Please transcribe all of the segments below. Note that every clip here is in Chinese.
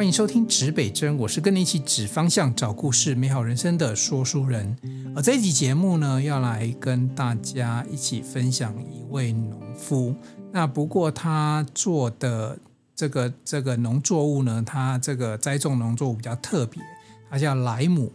欢迎收听指北针，我是跟你一起指方向、找故事、美好人生的说书人。而这一集节目呢，要来跟大家一起分享一位农夫。那不过他做的这个这个农作物呢，他这个栽种农作物比较特别，他叫莱姆。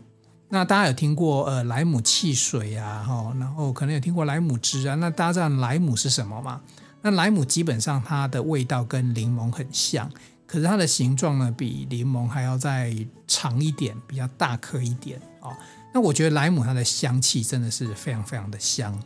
那大家有听过呃莱姆汽水啊，哈，然后可能有听过莱姆汁啊。那大家知道莱姆是什么吗？那莱姆基本上它的味道跟柠檬很像，可是它的形状呢，比柠檬还要再长一点，比较大颗一点哦。那我觉得莱姆它的香气真的是非常非常的香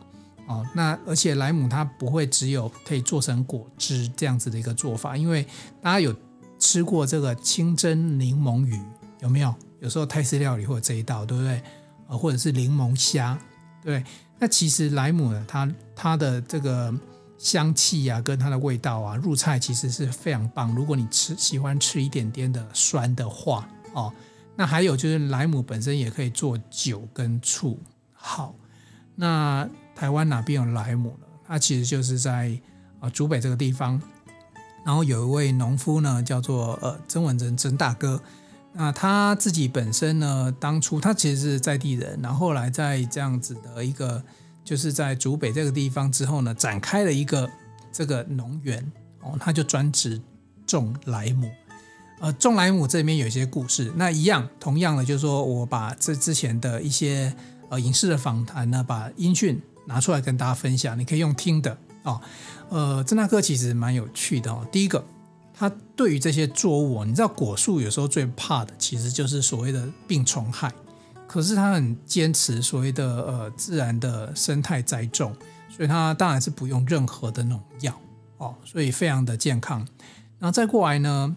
哦。那而且莱姆它不会只有可以做成果汁这样子的一个做法，因为大家有吃过这个清蒸柠檬鱼有没有？有时候泰式料理会有这一道，对不对？呃，或者是柠檬虾，对。那其实莱姆呢，它它的这个。香气啊，跟它的味道啊，入菜其实是非常棒。如果你吃喜欢吃一点点的酸的话，哦，那还有就是莱姆本身也可以做酒跟醋。好，那台湾哪边有莱姆呢？它其实就是在啊竹北这个地方，然后有一位农夫呢，叫做呃曾文珍曾大哥。那他自己本身呢，当初他其实是在地人，然后后来在这样子的一个。就是在竹北这个地方之后呢，展开了一个这个农园哦，他就专职种莱姆。呃，种莱姆这边有一些故事，那一样同样的，就是说我把这之前的一些呃影视的访谈呢，把音讯拿出来跟大家分享，你可以用听的哦。呃，曾大哥其实蛮有趣的哦。第一个，他对于这些作物，你知道果树有时候最怕的其实就是所谓的病虫害。可是他很坚持所谓的呃自然的生态栽种，所以他当然是不用任何的农药哦，所以非常的健康。然后再过来呢，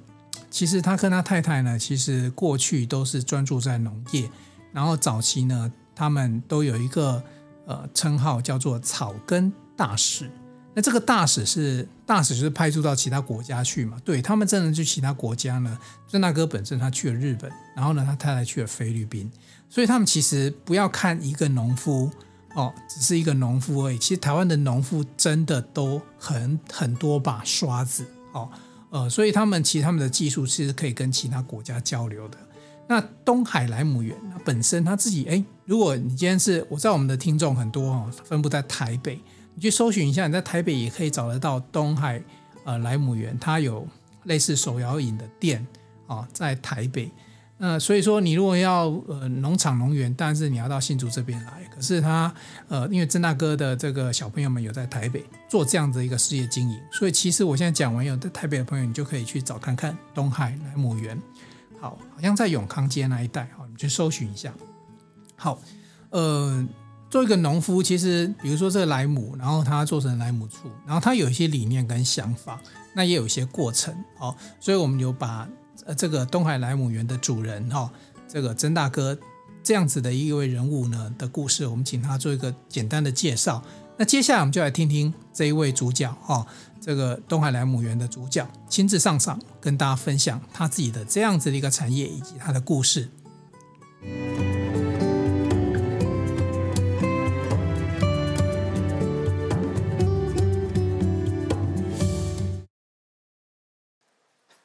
其实他跟他太太呢，其实过去都是专注在农业，然后早期呢，他们都有一个呃称号叫做草根大使。那这个大使是大使，就是派驻到其他国家去嘛？对，他们真的去其他国家呢。郑大哥本身他去了日本，然后呢，他太太去了菲律宾。所以他们其实不要看一个农夫哦，只是一个农夫而已。其实台湾的农夫真的都很很多把刷子哦，呃，所以他们其实他们的技术其实可以跟其他国家交流的。那东海莱姆园那本身他自己哎，如果你今天是我知道我们的听众很多哦，分布在台北，你去搜寻一下，你在台北也可以找得到东海呃莱姆园，它有类似手摇饮的店啊，在台北。那所以说，你如果要呃农场农园，但是你要到新竹这边来。可是他呃，因为曾大哥的这个小朋友们有在台北做这样的一个事业经营，所以其实我现在讲完，有在台北的朋友，你就可以去找看看东海莱姆园。好，好像在永康街那一带，好，你去搜寻一下。好，呃，做一个农夫，其实比如说这个莱姆，然后他做成莱姆醋，然后他有一些理念跟想法，那也有一些过程。好，所以我们有把。呃，这个东海莱姆园的主人哈，这个曾大哥这样子的一位人物呢的故事，我们请他做一个简单的介绍。那接下来我们就来听听这一位主角哈，这个东海莱姆园的主角亲自上场跟大家分享他自己的这样子的一个产业以及他的故事。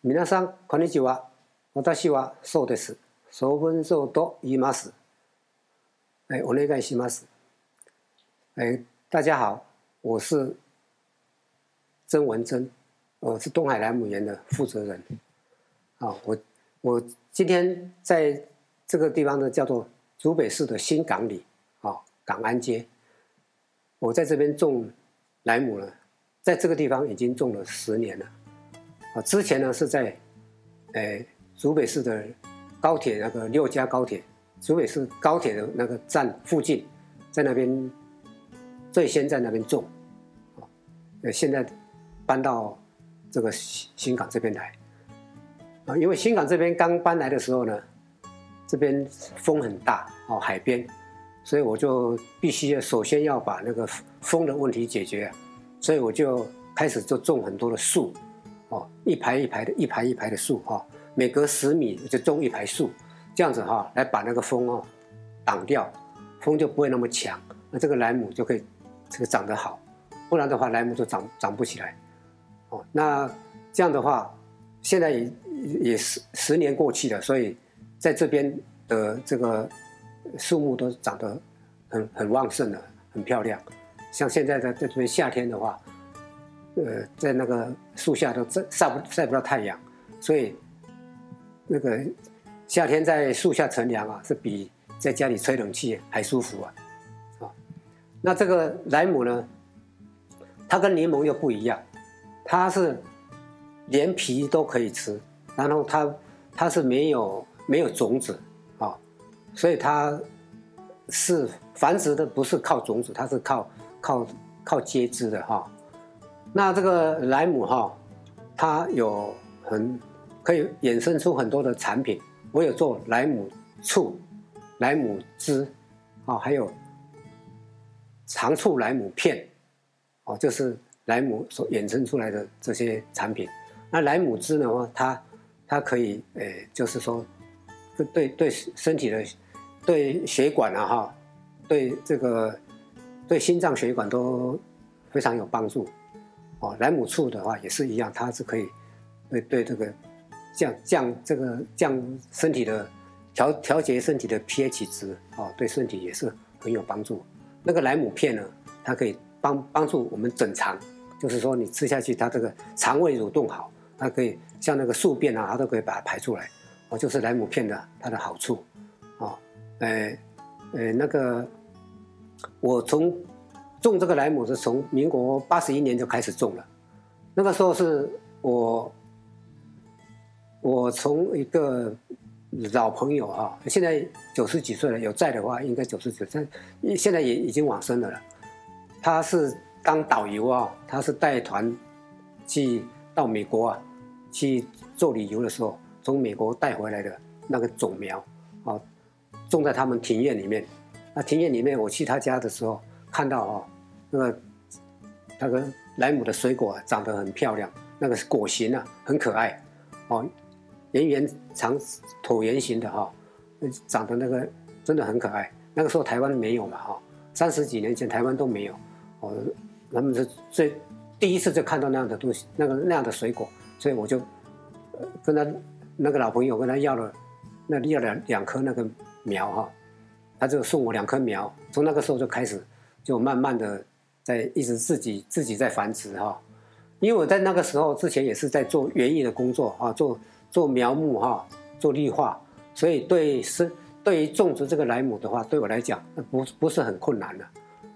皆さんこんにちは。私はそうです。ソ文蔵と言います。哎，お愿いします。哎，大家好，我是曾文珍，我是东海莱姆园的负责人。啊，我我今天在这个地方呢，叫做竹北市的新港里，啊，港安街。我在这边种莱姆呢，在这个地方已经种了十年了。 之前呢是在，诶，竹北市的高铁那个六家高铁，竹北市高铁的那个站附近，在那边最先在那边种，啊，呃，现在搬到这个新新港这边来，啊，因为新港这边刚搬来的时候呢，这边风很大，哦，海边，所以我就必须要首先要把那个风的问题解决，所以我就开始就种很多的树。哦，一排一排的，一排一排的树哈，每隔十米就种一排树，这样子哈，来把那个风哦挡掉，风就不会那么强，那这个莱姆就可以这个长得好，不然的话莱姆就长长不起来。哦，那这样的话，现在也也十十年过去了，所以在这边的这个树木都长得很很旺盛了，很漂亮。像现在在这边夏天的话，呃，在那个树下都晒晒不晒不到太阳，所以那个夏天在树下乘凉啊，是比在家里吹冷气还舒服啊。啊，那这个莱姆呢，它跟柠檬又不一样，它是连皮都可以吃，然后它它是没有没有种子啊，所以它是繁殖的不是靠种子，它是靠靠靠接枝的哈。那这个莱姆哈，它有很可以衍生出很多的产品。我有做莱姆醋、莱姆汁，啊，还有长醋莱姆片，哦，就是莱姆所衍生出来的这些产品。那莱姆汁的话，它它可以，诶，就是说，对对身体的，对血管啊哈，对这个对心脏血管都非常有帮助。哦，莱姆醋的话也是一样，它是可以对对这个降降这个降身体的调调节身体的 pH 值，哦，对身体也是很有帮助。那个莱姆片呢，它可以帮帮助我们整肠，就是说你吃下去，它这个肠胃蠕动好，它可以像那个宿便啊，它都可以把它排出来。哦，就是莱姆片的它的好处。哦，呃呃，那个我从。种这个莱姆是从民国八十一年就开始种了，那个时候是我，我从一个老朋友啊，现在九十几岁了，有在的话应该九十几岁，现在也已经往生了了。他是当导游啊，他是带团去到美国啊去做旅游的时候，从美国带回来的那个种苗啊，种在他们庭院里面。那庭院里面，我去他家的时候。看到哦，那个那个莱姆的水果长得很漂亮，那个果形啊很可爱，哦，圆圆长椭圆形的哈，长得那个真的很可爱。那个时候台湾没有嘛哈，三十几年前台湾都没有，哦，他们是最第一次就看到那样的东西，那个那样的水果，所以我就跟他那个老朋友跟他要了，那要两两颗那个苗哈，他就送我两颗苗，从那个时候就开始。就慢慢的在一直自己自己在繁殖哈，因为我在那个时候之前也是在做园艺的工作啊，做做苗木哈，做绿化，所以对是对于种植这个莱姆的话，对我来讲不不是很困难的，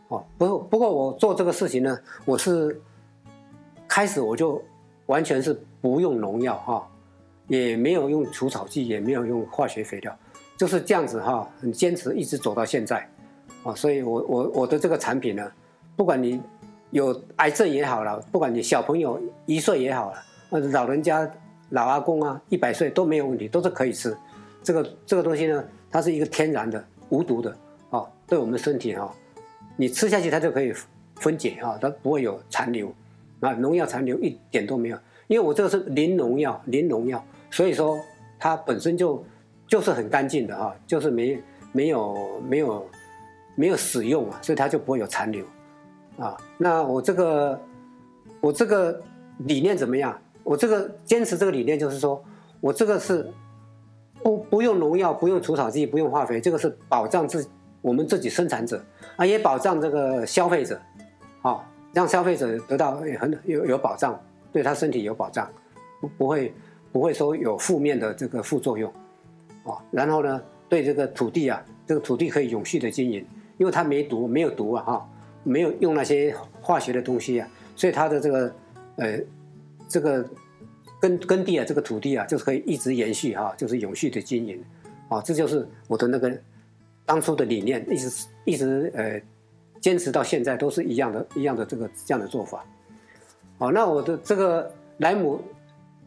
哦，不不过我做这个事情呢，我是开始我就完全是不用农药哈，也没有用除草剂，也没有用化学肥料，就是这样子哈，很坚持一直走到现在。啊，所以我我我的这个产品呢，不管你有癌症也好了，不管你小朋友一岁也好了，呃，老人家老阿公啊，一百岁都没有问题，都是可以吃。这个这个东西呢，它是一个天然的、无毒的，啊，对我们身体哈，你吃下去它就可以分解哈，它不会有残留，啊，农药残留一点都没有。因为我这个是零农药、零农药，所以说它本身就就是很干净的哈，就是没没有没有。没有使用啊，所以它就不会有残留，啊，那我这个我这个理念怎么样？我这个坚持这个理念就是说，我这个是不不用农药，不用除草剂，不用化肥，这个是保障自我们自己生产者啊，也保障这个消费者，啊，让消费者得到很有有保障，对他身体有保障，不不会不会说有负面的这个副作用，啊，然后呢，对这个土地啊，这个土地可以永续的经营。因为它没毒，没有毒啊，哈，没有用那些化学的东西啊，所以它的这个，呃，这个耕耕地啊，这个土地啊，就是可以一直延续哈，就是永续的经营，啊，这就是我的那个当初的理念，一直一直呃坚持到现在都是一样的，一样的这个这样的做法。好，那我的这个莱姆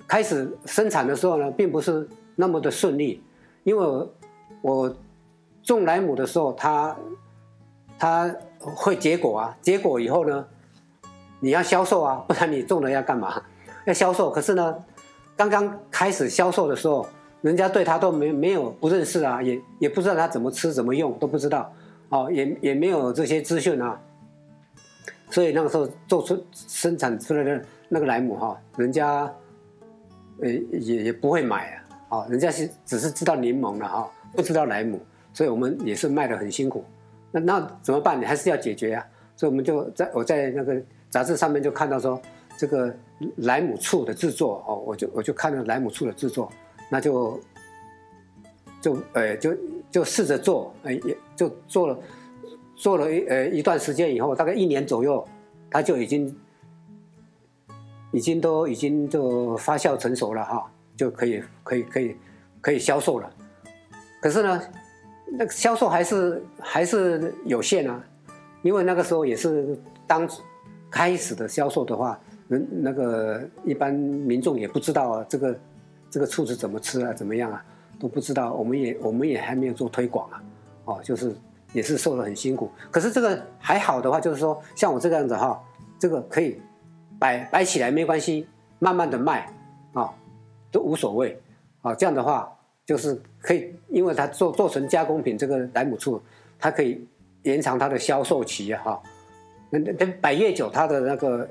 开始生产的时候呢，并不是那么的顺利，因为我，种莱姆的时候，它它会结果啊，结果以后呢，你要销售啊，不然你种了要干嘛？要销售。可是呢，刚刚开始销售的时候，人家对它都没没有不认识啊，也也不知道它怎么吃怎么用都不知道，哦，也也没有这些资讯啊。所以那个时候做出生产出来的那个莱姆哈，人家呃也也不会买啊，哦，人家是只是知道柠檬了哈，不知道莱姆，所以我们也是卖得很辛苦。那那怎么办？你还是要解决啊。所以我们就在我在那个杂志上面就看到说，这个莱姆醋的制作哦，我就我就看了莱姆醋的制作，那就就呃就就试着做，呃也就做了做了一呃一段时间以后，大概一年左右，它就已经已经都已经就发酵成熟了哈，就可以可以可以可以销售了。可是呢，那个销售还是还是有限啊，因为那个时候也是当开始的销售的话。人那个一般民众也不知道啊，这个这个醋是怎么吃啊，怎么样啊，都不知道。我们也我们也还没有做推广啊，哦，就是也是受了很辛苦。可是这个还好的话，就是说像我这个样子哈，这个可以摆摆起来没关系，慢慢的卖啊，都无所谓啊。这样的话就是可以，因为它做做成加工品，这个莱姆醋它可以延长它的销售期，哈，那那摆越久，它的那个。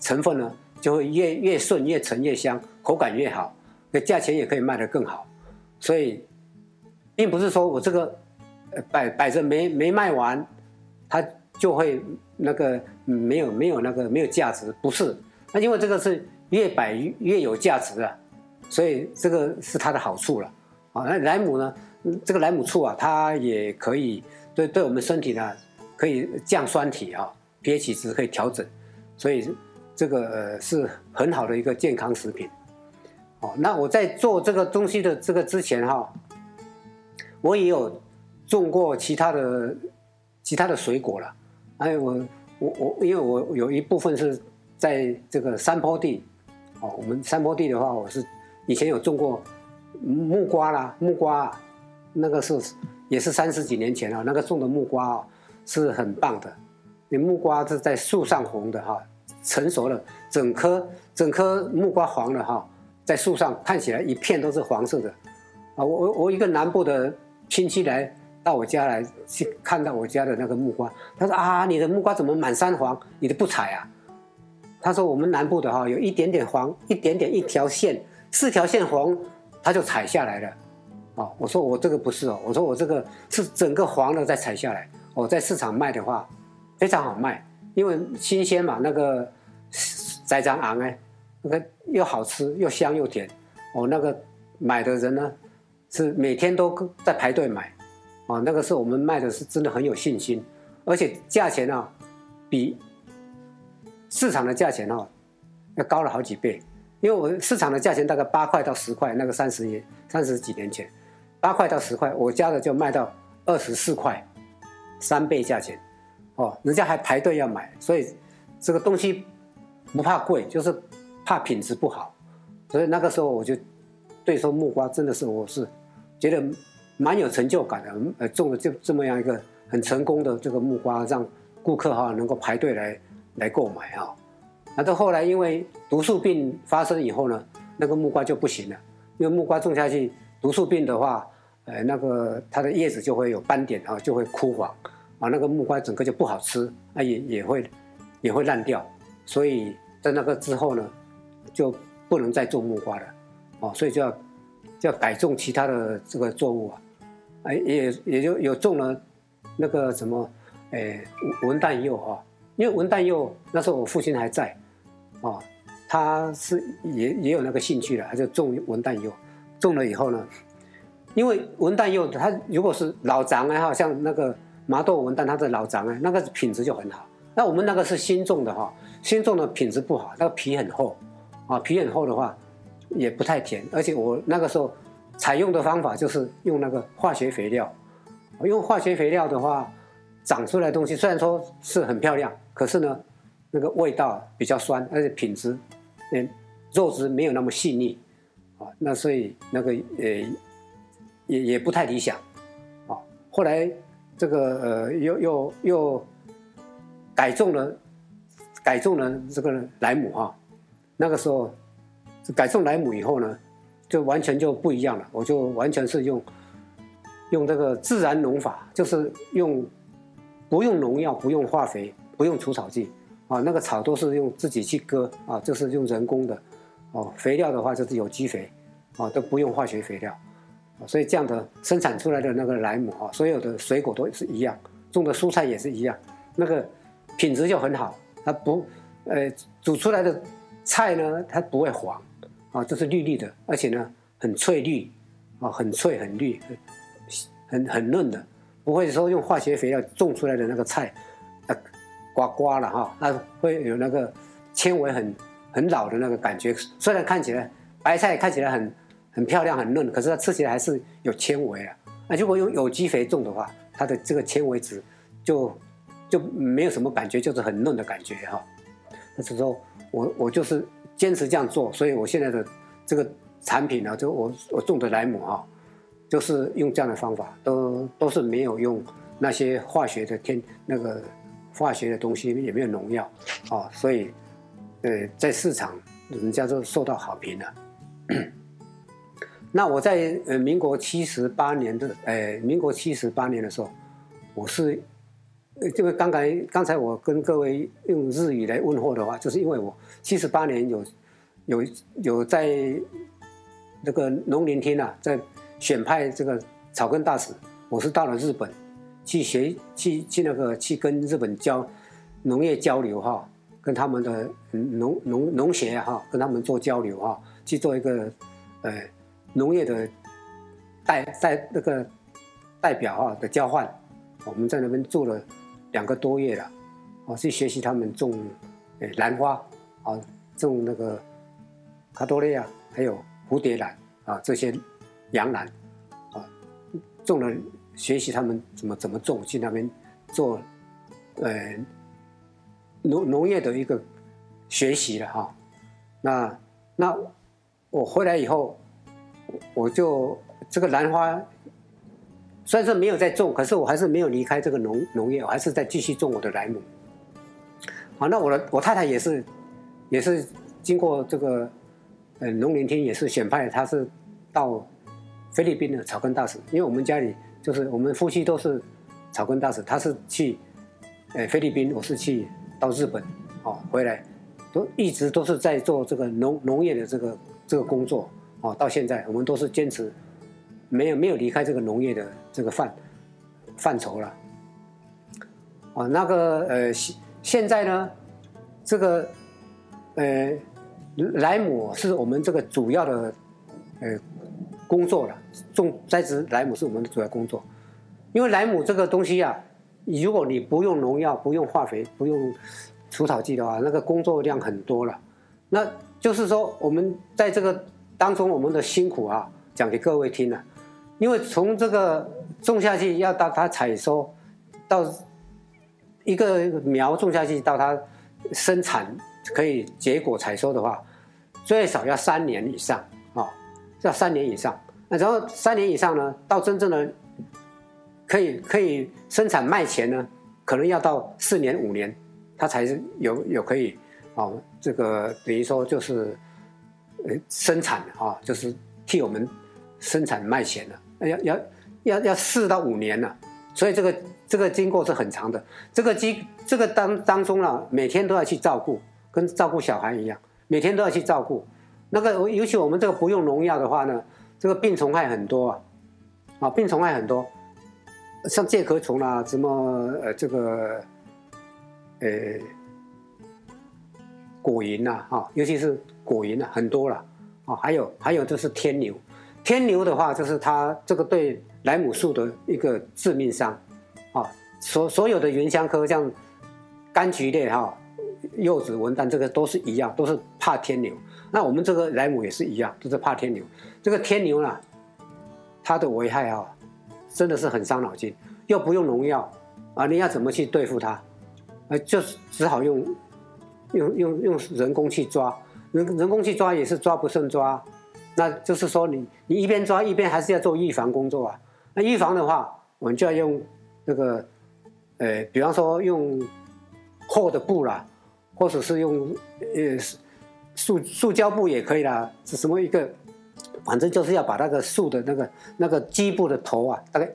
成分呢，就会越越顺，越陈越香，口感越好，那价钱也可以卖得更好。所以，并不是说我这个摆摆着没没卖完，它就会那个没有没有那个没有价值，不是。那因为这个是越摆越有价值啊，所以这个是它的好处了啊。那莱姆呢，这个莱姆醋啊，它也可以对对我们身体呢，可以降酸体啊，pH 值可以调整，所以。这个呃是很好的一个健康食品，哦，那我在做这个东西的这个之前哈，我也有种过其他的其他的水果了，还有我我我，因为我有一部分是在这个山坡地，哦，我们山坡地的话，我是以前有种过木瓜啦，木瓜，那个是也是三十几年前了，那个种的木瓜啊是很棒的，你木瓜是在树上红的哈。成熟了，整棵整棵木瓜黄了哈，在树上看起来一片都是黄色的，啊，我我我一个南部的亲戚来到我家来去看到我家的那个木瓜，他说啊，你的木瓜怎么满山黄？你的不采啊？他说我们南部的哈，有一点点黄，一点点一条线，四条线黄，他就采下来了，哦，我说我这个不是哦，我说我这个是整个黄的再采下来，我在市场卖的话非常好卖，因为新鲜嘛，那个。栽赃昂哎，那个又好吃又香又甜，哦，那个买的人呢是每天都在排队买，哦，那个时候我们卖的是真的很有信心，而且价钱啊比市场的价钱啊要高了好几倍，因为我市场的价钱大概八块到十块，那个三十年三十几年前，八块到十块，我家的就卖到二十四块，三倍价钱，哦，人家还排队要买，所以这个东西。不怕贵，就是怕品质不好，所以那个时候我就对说木瓜真的是我是觉得蛮有成就感的，呃，种了这这么样一个很成功的这个木瓜，让顾客哈能够排队来来购买哈。那到后来因为毒素病发生以后呢，那个木瓜就不行了，因为木瓜种下去毒素病的话，呃，那个它的叶子就会有斑点啊，就会枯黄啊，那个木瓜整个就不好吃，啊也也会也会烂掉，所以。在那个之后呢，就不能再种木瓜了，哦，所以就要就要改种其他的这个作物啊，哎，也也就有种了那个什么，哎，文旦柚啊，因为文旦柚那时候我父亲还在，哦，他是也也有那个兴趣了，他就种文旦柚，种了以后呢，因为文旦柚它如果是老长哎哈，像那个麻豆文旦它的老长哎，那个品质就很好，那我们那个是新种的哈。新种的品质不好，那个皮很厚，啊，皮很厚的话也不太甜，而且我那个时候采用的方法就是用那个化学肥料，用化学肥料的话，长出来东西虽然说是很漂亮，可是呢，那个味道比较酸，而且品质，嗯，肉质没有那么细腻，啊，那所以那个呃也也不太理想，啊，后来这个呃又又又改种了。改种了这个莱姆哈，那个时候改种莱姆以后呢，就完全就不一样了。我就完全是用用这个自然农法，就是用不用农药、不用化肥、不用除草剂啊，那个草都是用自己去割啊，就是用人工的哦，肥料的话就是有机肥，哦，都不用化学肥料，所以这样的生产出来的那个莱姆啊，所有的水果都是一样，种的蔬菜也是一样，那个品质就很好，它不，呃，煮出来的菜呢，它不会黄，啊，就是绿绿的，而且呢很翠绿，啊，很翠很绿，很很嫩的，不会说用化学肥料种出来的那个菜，刮刮了哈，它会有那个纤维很。很老的那个感觉，虽然看起来白菜看起来很很漂亮很嫩，可是它吃起来还是有纤维啊。那如果用有机肥种的话，它的这个纤维质就就没有什么感觉，就是很嫩的感觉哈。那是说我我就是坚持这样做，所以我现在的这个产品呢，就我我种的莱姆哈，就是用这样的方法，都都是没有用那些化学的添那个化学的东西，也没有农药哦，所以。呃，在市场人家都受到好评了。那我在呃民国七十八年的，呃民国七十八年的时候，我是，因为刚才刚才我跟各位用日语来问候的话，就是因为我七十八年有有有在那个农林厅啊，在选派这个草根大使，我是到了日本去学去去那个去跟日本交农业交流哈。跟他们的农农农协哈，跟他们做交流哈，去做一个呃农业的代代那个代表哈的交换，我们在那边做了两个多月了，啊，去学习他们种兰花啊，种那个卡多利亚，还有蝴蝶兰啊这些洋兰啊，种了学习他们怎么怎么种，去那边做呃。农农业的一个学习了哈，那那我回来以后，我就这个兰花，虽然说没有在种，可是我还是没有离开这个农农业，我还是在继续种我的莱姆。好，那我的我太太也是，也是经过这个呃农林厅也是选派，她是到菲律宾的草根大使，因为我们家里就是我们夫妻都是草根大使，他是去呃菲律宾，我是去。到日本，哦，回来都一直都是在做这个农农业的这个这个工作，哦，到现在我们都是坚持，没有没有离开这个农业的这个范范畴了，啊，那个呃现现在呢，这个呃莱姆是我们这个主要的呃工作了，种栽植莱姆是我们的主要工作，因为莱姆这个东西、啊。如果你不用农药、不用化肥、不用除草剂的话，那个工作量很多了。那就是说，我们在这个当中，我们的辛苦啊，讲给各位听了。因为从这个种下去，要到它采收，到一个苗种下去到它生产可以结果采收的话，最少要三年以上啊，要三年以上。那然后三年以上呢，到真正的。可以可以生产卖钱呢，可能要到四年五年，它才是有有可以，哦，这个等于说就是，呃，生产啊，就是替我们生产卖钱的，要要要要四到五年了，所以这个这个经过是很长的，这个经这个当当中呢，每天都要去照顾，跟照顾小孩一样，每天都要去照顾，那个尤其我们这个不用农药的话呢，这个病虫害很多啊，啊，病虫害很多。像介壳虫啦，什么呃这个，呃，果蝇呐，哈，尤其是果蝇啊，很多了，啊，还有还有就是天牛，天牛的话就是它这个对莱姆树的一个致命伤，啊，所所有的原香科像柑橘类哈，柚子、文旦这个都是一样，都是怕天牛。那我们这个莱姆也是一样，都是怕天牛。这个天牛呢，它的危害啊。真的是很伤脑筋，又不用农药啊，你要怎么去对付它？呃，就是只好用用用用人工去抓，人人工去抓也是抓不胜抓，那就是说你你一边抓一边还是要做预防工作啊。那预防的话，我们就要用那个呃，比方说用厚的布啦，或者是用呃塑塑胶布也可以啦，是什么一个？反正就是要把那个树的那个那个基部的头啊，大概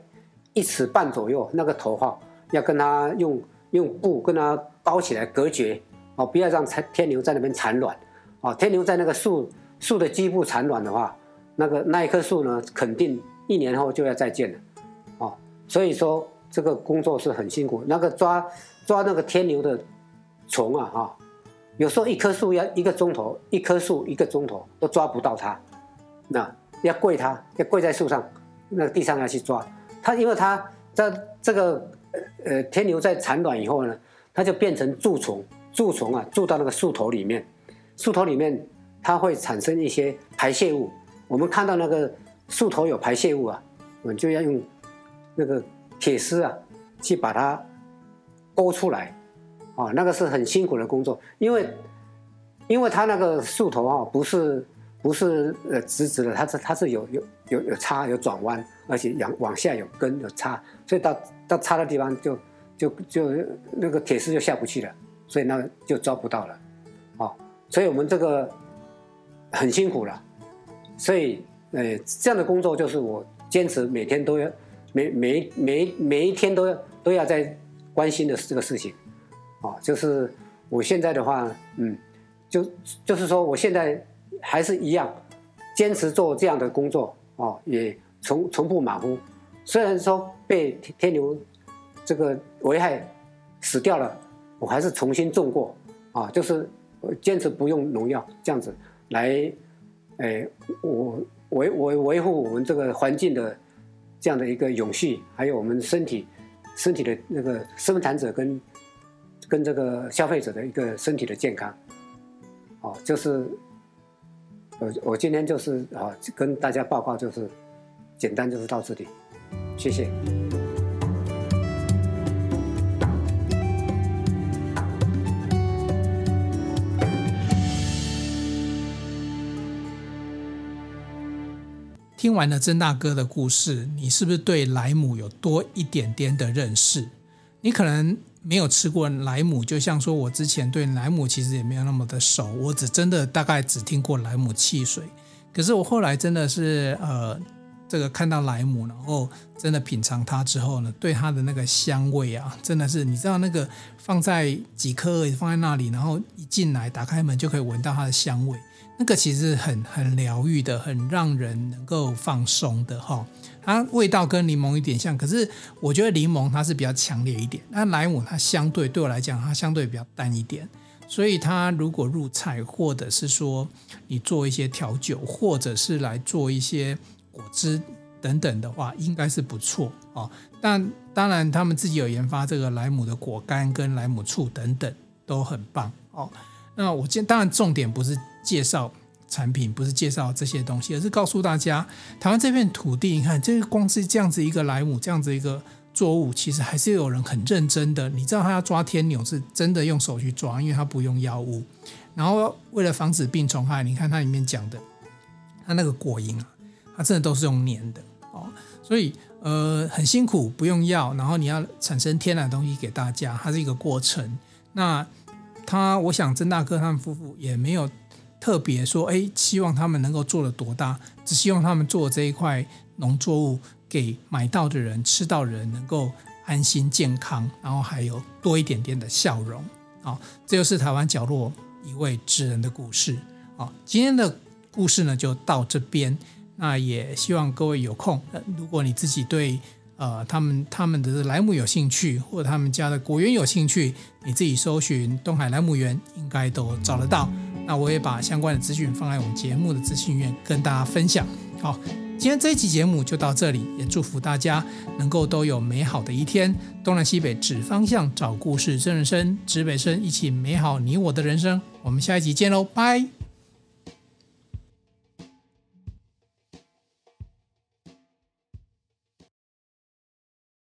一尺半左右，那个头哈，要跟它用用布跟它包起来隔绝哦，不要让天牛在那边产卵哦。天牛在那个树树的基部产卵的话，那个那一棵树呢，肯定一年后就要再见了，哦，所以说这个工作是很辛苦。那个抓抓那个天牛的虫啊，哈，有时候一棵树要一个钟头，一棵树一个钟头都抓不到它，那要跪它，要跪在树上，那个地上要去抓它，因为它在这个呃天牛在产卵以后呢，它就变成蛀虫，蛀虫啊蛀到那个树头里面，树头里面它会产生一些排泄物。我们看到那个树头有排泄物啊，我们就要用那个铁丝啊去把它勾出来，啊，那个是很辛苦的工作，因为因为它那个树头啊不是不是呃直直的，它是它是有有有有叉有转弯，而且往往下有根有叉，所以到到叉的地方就。就就那个铁丝就下不去了，所以那就抓不到了，哦，所以我们这个很辛苦了，所以呃这样的工作就是我坚持每天都要每每每每一天都要都要在关心的这个事情，哦，就是我现在的话，嗯，就就是说我现在还是一样坚持做这样的工作，哦，也从从不马虎，虽然说被天牛。这个危害死掉了，我还是重新种过啊，就是坚持不用农药这样子来，哎，我维维维护我们这个环境的这样的一个永续，还有我们身体身体的那个生产者跟跟这个消费者的一个身体的健康，哦，就是我我今天就是啊跟大家报告就是简单就是到这里，谢谢。听完了曾大哥的故事，你是不是对莱姆有多一点点的认识？你可能没有吃过莱姆，就像说我之前对莱姆其实也没有那么的熟，我只真的大概只听过莱姆汽水。可是我后来真的是呃，这个看到莱姆，然后真的品尝它之后呢，对它的那个香味啊，真的是你知道那个放在几颗放在那里，然后一进来打开门就可以闻到它的香味。那个其实很很疗愈的，很让人能够放松的哈。它味道跟柠檬有点像，可是我觉得柠檬它是比较强烈一点，那莱姆它相对对我来讲，它相对比较淡一点。所以它如果入菜，或者是说你做一些调酒，或者是来做一些果汁等等的话，应该是不错哦。但当然，他们自己有研发这个莱姆的果干跟莱姆醋等等，都很棒哦。那我今当然重点不是介绍产品，不是介绍这些东西，而是告诉大家，台湾这片土地，你看，这个光是这样子一个莱姆，这样子一个作物，其实还是有人很认真的。你知道他要抓天牛是真的用手去抓，因为他不用药物。然后为了防止病虫害，你看它里面讲的，它那个果蝇啊，它真的都是用粘的哦，所以呃很辛苦，不用药，然后你要产生天然的东西给大家，它是一个过程。那他，我想曾大哥他们夫妇也没有特别说，哎，希望他们能够做得多大，只希望他们做这一块农作物给买到的人、吃到的人能够安心健康，然后还有多一点点的笑容。好，这就是台湾角落一位职人的故事。好，今天的故事呢就到这边。那也希望各位有空，如果你自己对。呃，他们他们的莱姆有兴趣，或者他们家的果园有兴趣，你自己搜寻东海莱姆园，应该都找得到。那我也把相关的资讯放在我们节目的资讯院跟大家分享。好，今天这一期节目就到这里，也祝福大家能够都有美好的一天。东南西北指方向，找故事真人生，指北生一起美好你我的人生。我们下一集见喽，拜。